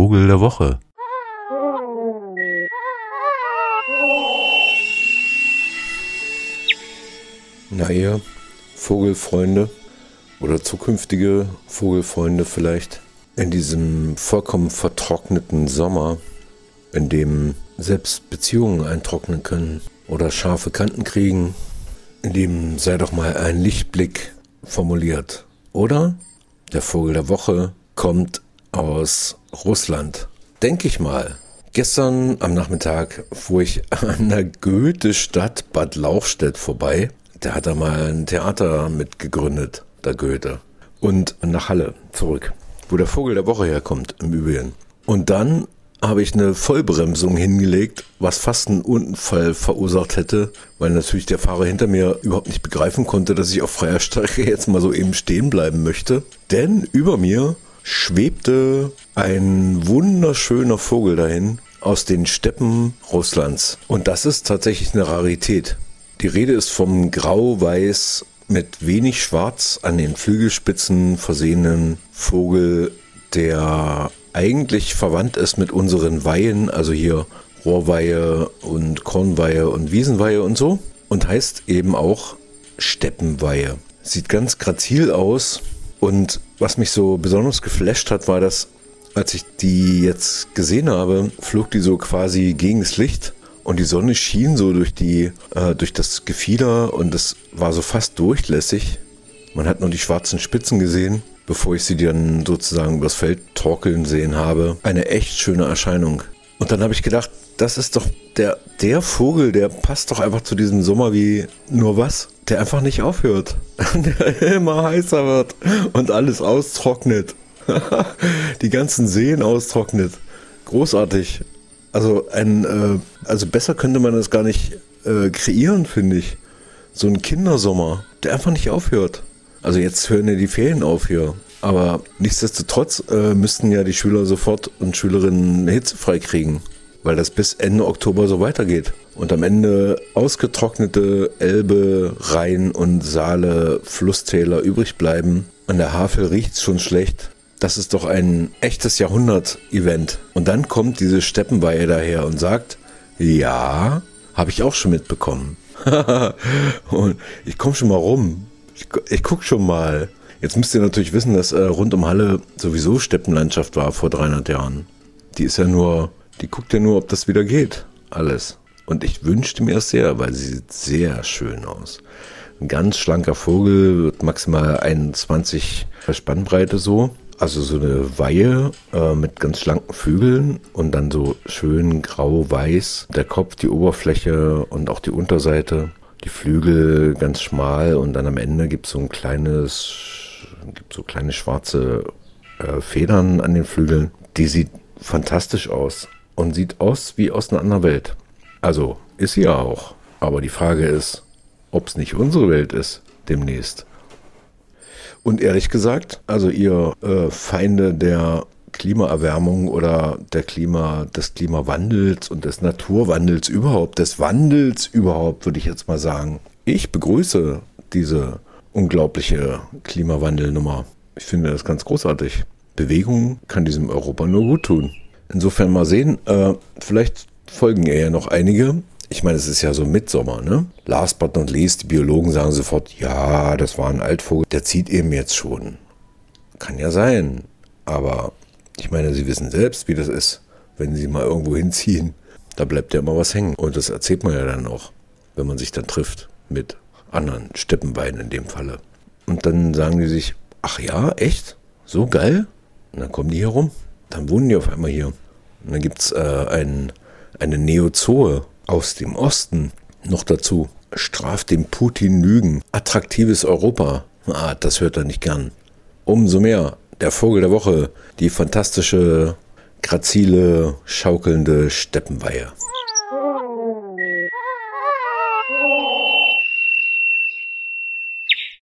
Vogel der Woche. Na ihr Vogelfreunde oder zukünftige Vogelfreunde vielleicht, in diesem vollkommen vertrockneten Sommer, in dem selbst Beziehungen eintrocknen können oder scharfe Kanten kriegen, in dem sei doch mal ein Lichtblick formuliert. Oder der Vogel der Woche kommt aus Russland. Denke ich mal. Gestern am Nachmittag fuhr ich an der Goethe-Stadt Bad Lauchstädt vorbei. Der hat da mal ein Theater mitgegründet, der Goethe. Und nach Halle zurück, wo der Vogel der Woche herkommt, im Übrigen. Und dann habe ich eine Vollbremsung hingelegt, was fast einen Unfall verursacht hätte, weil natürlich der Fahrer hinter mir überhaupt nicht begreifen konnte, dass ich auf freier Strecke jetzt mal so eben stehen bleiben möchte. Denn über mir schwebte ein wunderschöner Vogel dahin aus den Steppen Russlands. Und das ist tatsächlich eine Rarität. Die Rede ist vom grau-weiß mit wenig Schwarz an den Flügelspitzen versehenen Vogel, der eigentlich verwandt ist mit unseren Weihen, also hier Rohrweihe und Kornweihe und Wiesenweihe und so. Und heißt eben auch Steppenweihe. Sieht ganz grazil aus. Und was mich so besonders geflasht hat, war, dass als ich die jetzt gesehen habe, flog die so quasi gegen das Licht und die Sonne schien so durch die äh, durch das Gefieder und es war so fast durchlässig. Man hat nur die schwarzen Spitzen gesehen bevor ich sie dann sozusagen übers Feld torkeln sehen habe. Eine echt schöne Erscheinung. Und dann habe ich gedacht, das ist doch der, der Vogel, der passt doch einfach zu diesem Sommer wie nur was, der einfach nicht aufhört. der immer heißer wird und alles austrocknet. Die ganzen Seen austrocknet. Großartig. Also ein, äh, also besser könnte man das gar nicht äh, kreieren, finde ich. So ein Kindersommer, der einfach nicht aufhört. Also jetzt hören ja die Ferien auf hier. Aber nichtsdestotrotz äh, müssten ja die Schüler sofort und Schülerinnen hitzefrei kriegen, weil das bis Ende Oktober so weitergeht. Und am Ende ausgetrocknete Elbe, Rhein und Saale, Flusstäler übrig bleiben. An der Havel riecht's schon schlecht. Das ist doch ein echtes Jahrhundert-Event. Und dann kommt diese Steppenweihe daher und sagt, ja, habe ich auch schon mitbekommen. und ich komme schon mal rum. Ich, ich guck schon mal. Jetzt müsst ihr natürlich wissen, dass äh, rund um Halle sowieso Steppenlandschaft war vor 300 Jahren. Die ist ja nur, die guckt ja nur, ob das wieder geht. Alles. Und ich wünschte mir es sehr, weil sie sieht sehr schön aus. Ein ganz schlanker Vogel, wird maximal 21 Spannbreite so. Also so eine Weihe äh, mit ganz schlanken Flügeln und dann so schön grau-weiß. Der Kopf, die Oberfläche und auch die Unterseite die Flügel ganz schmal und dann am Ende gibt es so ein kleines, gibt so kleine schwarze äh, Federn an den Flügeln. Die sieht fantastisch aus und sieht aus wie aus einer anderen Welt. Also ist sie ja auch. Aber die Frage ist, ob es nicht unsere Welt ist demnächst. Und ehrlich gesagt, also ihr äh, Feinde der Klimaerwärmung oder der Klima, des Klimawandels und des Naturwandels überhaupt, des Wandels überhaupt, würde ich jetzt mal sagen. Ich begrüße diese unglaubliche Klimawandelnummer. Ich finde das ganz großartig. Bewegung kann diesem Europa nur gut tun. Insofern mal sehen, äh, vielleicht folgen ja noch einige. Ich meine, es ist ja so Mitsommer, ne? Last but not least, die Biologen sagen sofort, ja, das war ein Altvogel, der zieht eben jetzt schon. Kann ja sein, aber ich meine, Sie wissen selbst, wie das ist, wenn Sie mal irgendwo hinziehen. Da bleibt ja immer was hängen. Und das erzählt man ja dann auch, wenn man sich dann trifft mit anderen Steppenbeinen in dem Falle. Und dann sagen die sich, ach ja, echt? So geil? Und dann kommen die hier rum. Dann wohnen die auf einmal hier. Und dann gibt es äh, ein, eine Neozoe aus dem Osten noch dazu. Straft dem Putin Lügen. Attraktives Europa. Ah, das hört er nicht gern. Umso mehr der Vogel der Woche, die fantastische, grazile, schaukelnde Steppenweihe.